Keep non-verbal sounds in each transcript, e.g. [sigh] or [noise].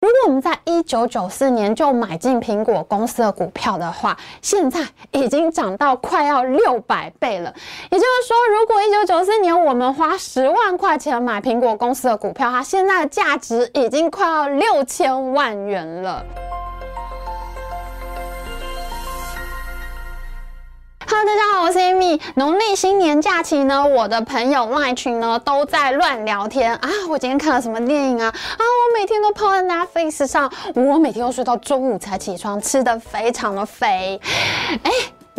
如果我们在一九九四年就买进苹果公司的股票的话，现在已经涨到快要六百倍了。也就是说，如果一九九四年我们花十万块钱买苹果公司的股票，它现在的价值已经快要六千万元了。Hello，大家好，我是 Amy。农历新年假期呢，我的朋友 Line 群呢都在乱聊天啊。我今天看了什么电影啊？啊，我每天都泡在 Netflix 上，我每天都睡到中午才起床，吃的非常的肥。哎。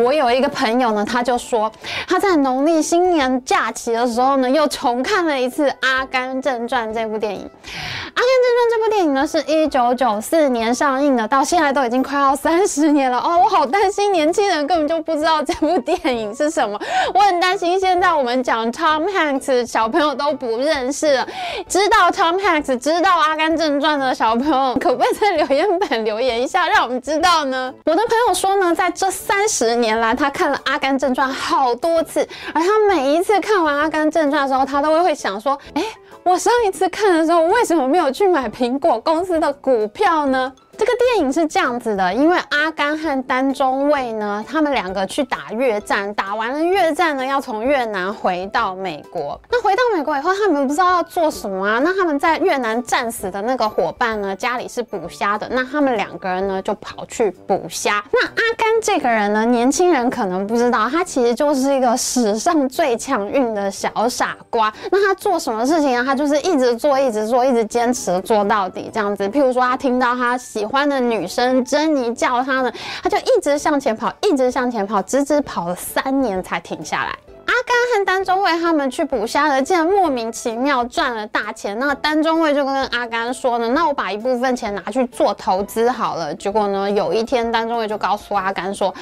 我有一个朋友呢，他就说他在农历新年假期的时候呢，又重看了一次《阿甘正传》这部电影。《阿甘正传》这部电影呢，是一九九四年上映的，到现在都已经快要三十年了哦。我好担心年轻人根本就不知道这部电影是什么，我很担心现在我们讲 Tom Hanks 小朋友都不认识了。知道 Tom Hanks、知道《阿甘正传》的小朋友，可不可以在留言板留言一下，让我们知道呢？我的朋友说呢，在这三十年。原来，他看了《阿甘正传》好多次，而他每一次看完《阿甘正传》的时候，他都会会想说：，哎，我上一次看的时候，为什么没有去买苹果公司的股票呢？这个电影是这样子的，因为阿甘和丹中尉呢，他们两个去打越战，打完了越战呢，要从越南回到美国。那回到美国以后，他们不知道要做什么啊？那他们在越南战死的那个伙伴呢，家里是捕虾的，那他们两个人呢，就跑去捕虾。那阿甘这个人呢，年轻人可能不知道，他其实就是一个史上最强运的小傻瓜。那他做什么事情啊？他就是一直做，一直做，一直坚持做到底这样子。譬如说，他听到他喜欢的女生珍妮叫他呢，他就一直向前跑，一直向前跑，直直跑了三年才停下来。阿甘和丹中尉他们去捕虾的，竟然莫名其妙赚了大钱。那丹中尉就跟阿甘说呢：“那我把一部分钱拿去做投资好了。”结果呢，有一天丹中尉就告诉阿甘说：“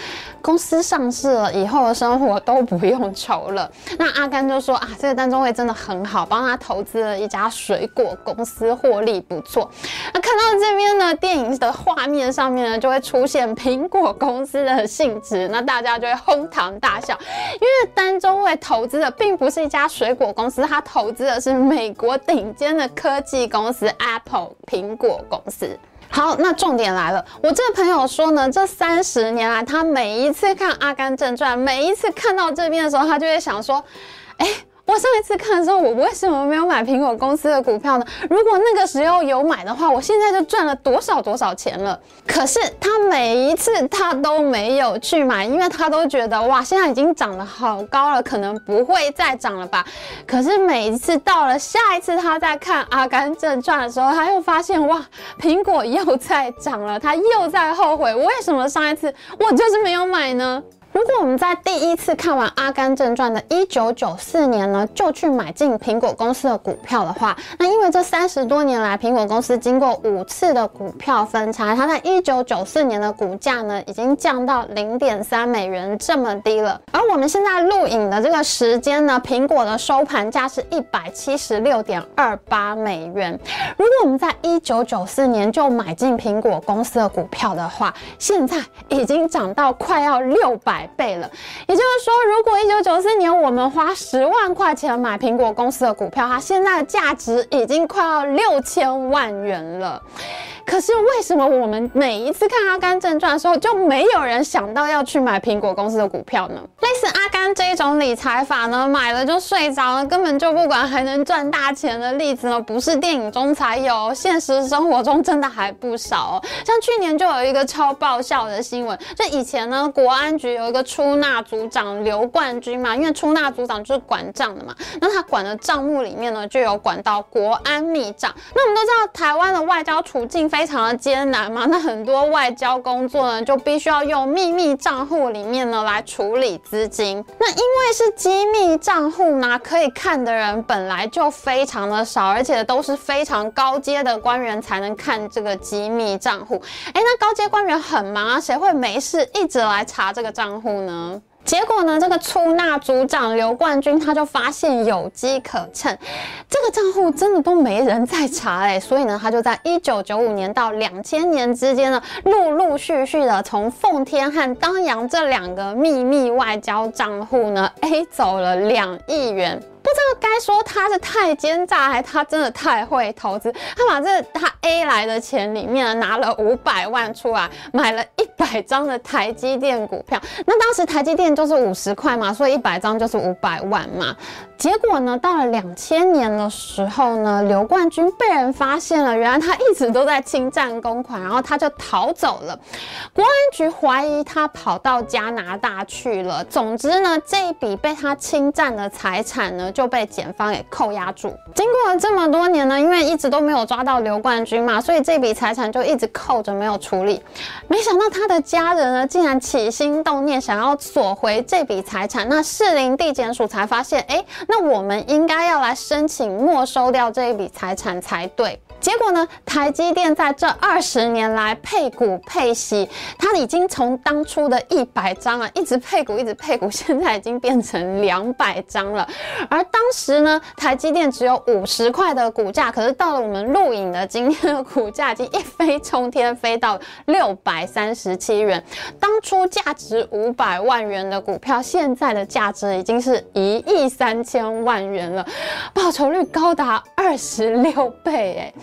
公司上市了，以后的生活都不用愁了。”那阿甘就说：“啊，这个丹中尉真的很好，帮他投资了一家水果公司，获利不错。”那看到这边呢，电影的画面上面呢，就会出现苹果公司的性质，那大家就会哄堂大笑，因为丹中。卫投资的并不是一家水果公司，他投资的是美国顶尖的科技公司 Apple 苹果公司。好，那重点来了，我这个朋友说呢，这三十年来，他每一次看《阿甘正传》，每一次看到这边的时候，他就会想说，哎。我上一次看的时候，我为什么没有买苹果公司的股票呢？如果那个时候有买的话，我现在就赚了多少多少钱了。可是他每一次他都没有去买，因为他都觉得哇，现在已经涨得好高了，可能不会再涨了吧。可是每一次到了下一次他在看《阿甘正传》的时候，他又发现哇，苹果又在涨了，他又在后悔，为什么上一次我就是没有买呢？如果我们在第一次看完《阿甘正传》的一九九四年呢，就去买进苹果公司的股票的话，那因为这三十多年来，苹果公司经过五次的股票分拆，它在一九九四年的股价呢，已经降到零点三美元这么低了。而我们现在录影的这个时间呢，苹果的收盘价是一百七十六点二八美元。如果我们在一九九四年就买进苹果公司的股票的话，现在已经涨到快要六百。百倍了，也就是说，如果一九九四年我们花十万块钱买苹果公司的股票，它现在的价值已经快要六千万元了。可是为什么我们每一次看《阿甘正传》的时候，就没有人想到要去买苹果公司的股票呢？类似阿甘这一种理财法呢，买了就睡着了，根本就不管还能赚大钱的例子呢，不是电影中才有，现实生活中真的还不少。哦像去年就有一个超爆笑的新闻，就以前呢，国安局有一个出纳组长刘冠军嘛，因为出纳组长就是管账的嘛，那他管的账目里面呢，就有管到国安密账。那我们都知道，台湾的外交处境非常的艰难嘛，那很多外交工作呢，就必须要用秘密账户里面呢来处理资资金。那因为是机密账户呢，可以看的人本来就非常的少，而且都是非常高阶的官员才能看这个机密账户。哎，那高阶官员很忙啊，谁会没事一直来查这个账户呢？结果呢，这个出纳组长刘冠军他就发现有机可乘，这个账户真的都没人在查哎，所以呢，他就在一九九五年到两千年之间呢，陆陆续续的从奉天和当阳这两个秘密外交账户呢，A 走了两亿元。不知道该说他是太奸诈，还是他真的太会投资。他把这他 A 来的钱里面拿了五百万出来，买了一百张的台积电股票。那当时台积电就是五十块嘛，所以一百张就是五百万嘛。结果呢，到了两千年的时候呢，刘冠军被人发现了，原来他一直都在侵占公款，然后他就逃走了。国安局怀疑他跑到加拿大去了。总之呢，这一笔被他侵占的财产呢，就被检方给扣押住。经过了这么多年呢，因为一直都没有抓到刘冠军嘛，所以这笔财产就一直扣着没有处理。没想到他的家人呢，竟然起心动念想要索回这笔财产。那士林地检署才发现，哎。那我们应该要来申请没收掉这一笔财产才对。结果呢？台积电在这二十年来配股配息，它已经从当初的一百张啊，一直配股，一直配股，现在已经变成两百张了。而当时呢，台积电只有五十块的股价，可是到了我们录影的今天的股价已经一飞冲天，飞到六百三十七元。当初价值五百万元的股票，现在的价值已经是一亿三千万元了，报酬率高达二十六倍，哎。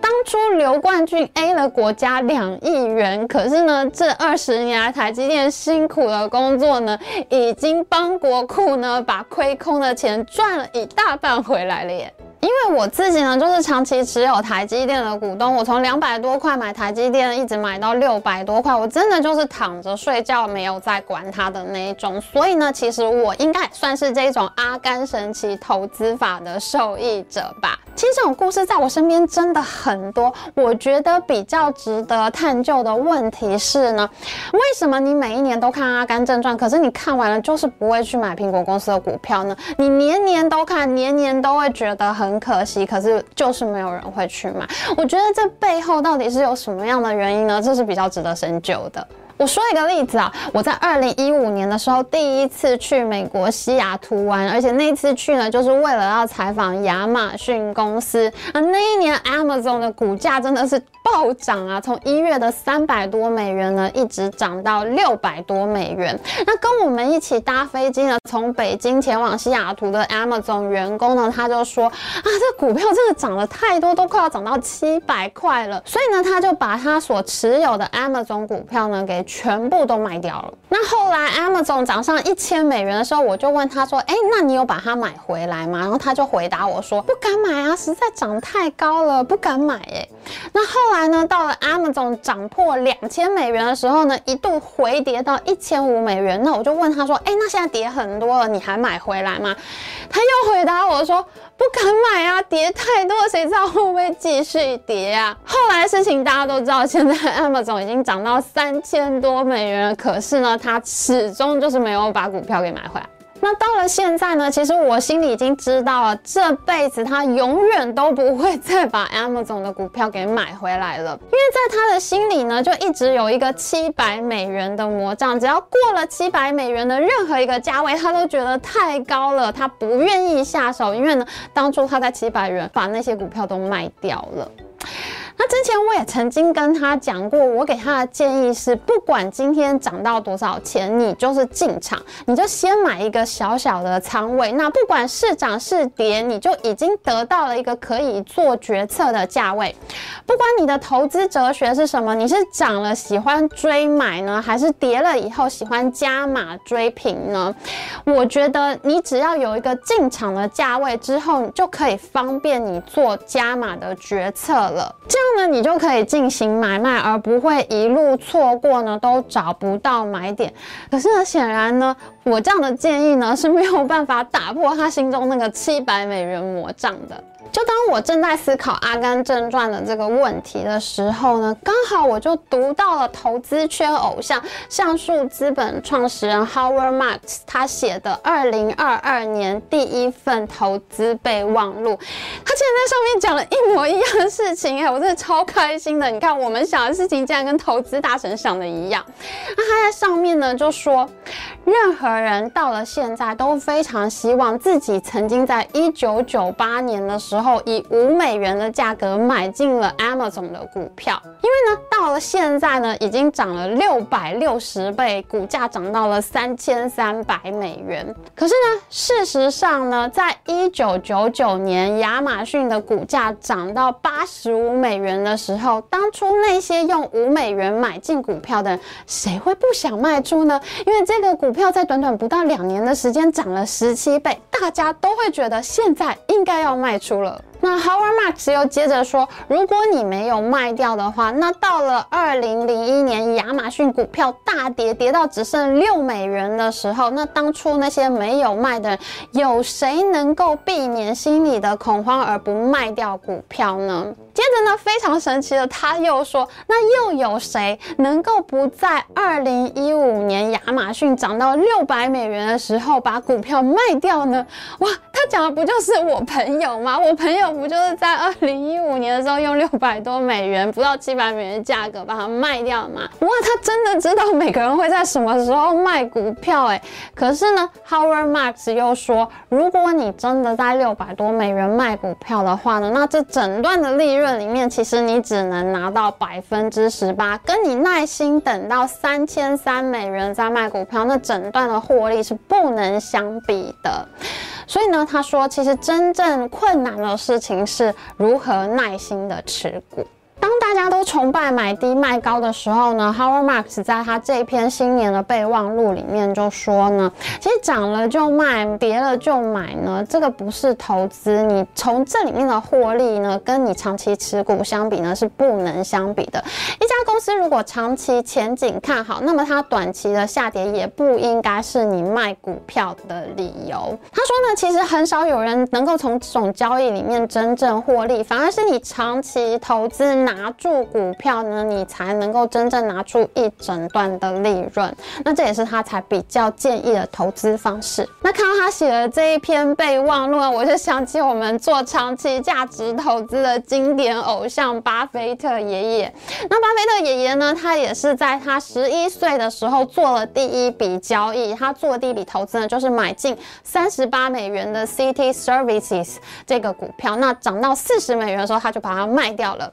当初刘冠军 A 了国家两亿元，可是呢，这二十年来台积电辛苦的工作呢，已经帮国库呢把亏空的钱赚了一大半回来了耶。因为我自己呢，就是长期持有台积电的股东，我从两百多块买台积电，一直买到六百多块，我真的就是躺着睡觉，没有在管它的那一种。所以呢，其实我应该算是这种阿甘神奇投资法的受益者吧。其实这种故事在我身边真的很多。我觉得比较值得探究的问题是呢，为什么你每一年都看《阿甘正传》，可是你看完了就是不会去买苹果公司的股票呢？你年年都看，年年都会觉得很可惜，可是就是没有人会去买。我觉得这背后到底是有什么样的原因呢？这是比较值得深究的。我说一个例子啊，我在二零一五年的时候第一次去美国西雅图玩，而且那次去呢，就是为了要采访亚马逊公司啊。那一年 Amazon 的股价真的是。暴涨啊！从一月的三百多美元呢，一直涨到六百多美元。那跟我们一起搭飞机呢，从北京前往西雅图的 Amazon 员工呢，他就说啊，这股票真的涨了太多，都快要涨到七百块了。所以呢，他就把他所持有的 Amazon 股票呢，给全部都卖掉了。那后来 Amazon 涨上一千美元的时候，我就问他说，哎，那你有把它买回来吗？然后他就回答我说，不敢买啊，实在涨太高了，不敢买。哎，那后来。呢，到了 Amazon 涨破两千美元的时候呢，一度回跌到一千五美元。那我就问他说：“哎，那现在跌很多了，你还买回来吗？”他又回答我说：“不敢买啊，跌太多，谁知道会不会继续跌啊？”后来事情大家都知道，现在 Amazon 已经涨到三千多美元了，可是呢，他始终就是没有把股票给买回来。那到了现在呢？其实我心里已经知道了，这辈子他永远都不会再把 Amazon 的股票给买回来了，因为在他的心里呢，就一直有一个七百美元的魔杖，只要过了七百美元的任何一个价位，他都觉得太高了，他不愿意下手，因为呢，当初他在七百元把那些股票都卖掉了。那之前我也曾经跟他讲过，我给他的建议是，不管今天涨到多少钱，你就是进场，你就先买一个小小的仓位。那不管是涨是跌，你就已经得到了一个可以做决策的价位。不管你的投资哲学是什么，你是涨了喜欢追买呢，还是跌了以后喜欢加码追平呢？我觉得你只要有一个进场的价位之后，你就可以方便你做加码的决策了。这。那你就可以进行买卖，而不会一路错过呢，都找不到买点。可是呢，显然呢，我这样的建议呢是没有办法打破他心中那个七百美元魔杖的。就当我正在思考《阿甘正传》的这个问题的时候呢，刚好我就读到了投资圈偶像橡树资本创始人 Howard Marks 他写的二零二二年第一份投资备忘录，他竟然在上面讲了一模一样的事情，哎，我真的超开心的。你看，我们想的事情竟然跟投资大神想的一样。那他在上面呢就说，任何人到了现在都非常希望自己曾经在一九九八年的时候。后以五美元的价格买进了 Amazon 的股票，因为呢，到了现在呢，已经涨了六百六十倍，股价涨到了三千三百美元。可是呢，事实上呢，在一九九九年亚马逊的股价涨到八十五美元的时候，当初那些用五美元买进股票的人，谁会不想卖出呢？因为这个股票在短短不到两年的时间涨了十七倍，大家都会觉得现在该要卖出了。那 Howard Marks 又接着说，如果你没有卖掉的话，那到了二零零一年亚马逊股票大跌，跌到只剩六美元的时候，那当初那些没有卖的人，有谁能够避免心里的恐慌而不卖掉股票呢？接着呢，非常神奇的，他又说，那又有谁能够不在二零一五年亚马逊涨到六百美元的时候把股票卖掉呢？哇，讲的不就是我朋友吗？我朋友不就是在二零一五年的时候用六百多美元，不到七百美元的价格把它卖掉吗？哇，他真的知道每个人会在什么时候卖股票哎。可是呢，Howard Marks 又说，如果你真的在六百多美元卖股票的话呢，那这整段的利润。里面其实你只能拿到百分之十八，跟你耐心等到三千三美元再卖股票，那整段的获利是不能相比的。所以呢，他说，其实真正困难的事情是如何耐心的持股。大家都崇拜买低卖高的时候呢，Howard Marks 在他这篇新年的备忘录里面就说呢，其实涨了就卖，跌了就买呢，这个不是投资。你从这里面的获利呢，跟你长期持股相比呢，是不能相比的。一家公司如果长期前景看好，那么它短期的下跌也不应该是你卖股票的理由。他说呢，其实很少有人能够从这种交易里面真正获利，反而是你长期投资。拿住股票呢，你才能够真正拿出一整段的利润。那这也是他才比较建议的投资方式。那看到他写的这一篇备忘录，我就想起我们做长期价值投资的经典偶像巴菲特爷爷。那巴菲特爷爷呢，他也是在他十一岁的时候做了第一笔交易。他做第一笔投资呢，就是买进三十八美元的 City Services 这个股票。那涨到四十美元的时候，他就把它卖掉了。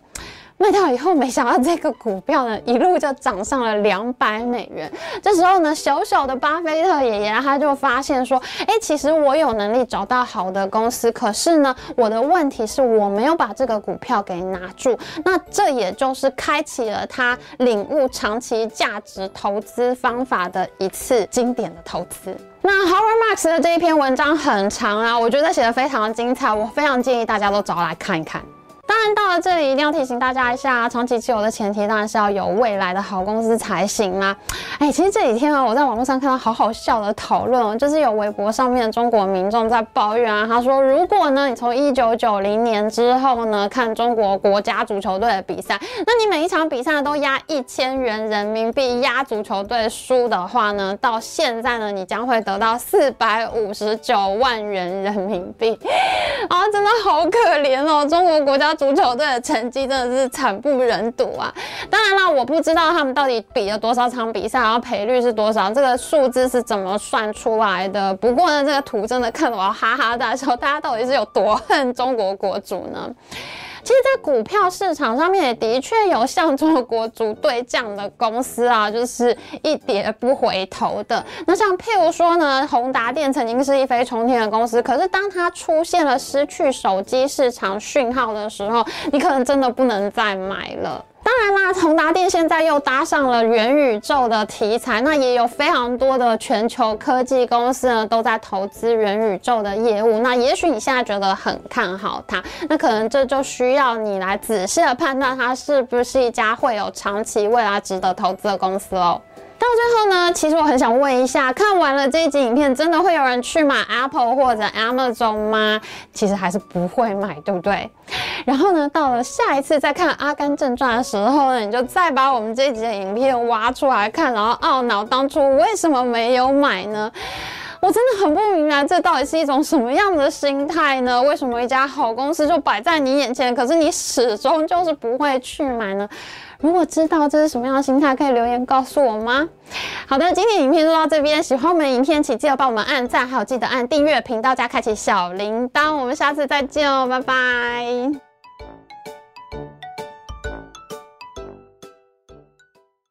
卖掉以后，没想到这个股票呢，一路就涨上了两百美元。这时候呢，小小的巴菲特爷爷他就发现说：“哎，其实我有能力找到好的公司，可是呢，我的问题是我没有把这个股票给拿住。那这也就是开启了他领悟长期价值投资方法的一次经典的投资。那 Howard Marks 的这一篇文章很长啊，我觉得写的非常的精彩，我非常建议大家都找来看一看。”当然，到了这里一定要提醒大家一下，长期持有的前提当然是要有未来的好公司才行啦。哎，其实这几天啊，我在网络上看到好好笑的讨论哦，就是有微博上面的中国民众在抱怨啊，他说，如果呢你从一九九零年之后呢看中国国家足球队的比赛，那你每一场比赛都压一千元人民币压足球队输的话呢，到现在呢你将会得到四百五十九万元人民币 [laughs] 啊，真的好可怜哦，中国国家。足球队的成绩真的是惨不忍睹啊！当然了，我不知道他们到底比了多少场比赛，然后赔率是多少，这个数字是怎么算出来的？不过呢，这个图真的看得我哈哈大笑，大家到底是有多恨中国国足呢？其实，在股票市场上面也的确有像中国足队这样的公司啊，就是一跌不回头的。那像譬如说呢，宏达电曾经是一飞冲天的公司，可是当它出现了失去手机市场讯号的时候，你可能真的不能再买了。当然啦，宏达电现在又搭上了元宇宙的题材，那也有非常多的全球科技公司呢都在投资元宇宙的业务。那也许你现在觉得很看好它，那可能这就需要你来仔细的判断它是不是一家会有长期未来值得投资的公司哦。到最后呢，其实我很想问一下，看完了这一集影片，真的会有人去买 Apple 或者 Amazon 吗？其实还是不会买，对不对？然后呢，到了下一次再看《阿甘正传》的时候呢，你就再把我们这一集的影片挖出来看，然后懊恼当初为什么没有买呢？我真的很不明白，这到底是一种什么样的心态呢？为什么一家好公司就摆在你眼前，可是你始终就是不会去买呢？如果知道这是什么样的心态，可以留言告诉我吗？好的，今天影片就到这边。喜欢我们影片，请记得帮我们按赞，还有记得按订阅频道加开启小铃铛。我们下次再见哦，拜拜。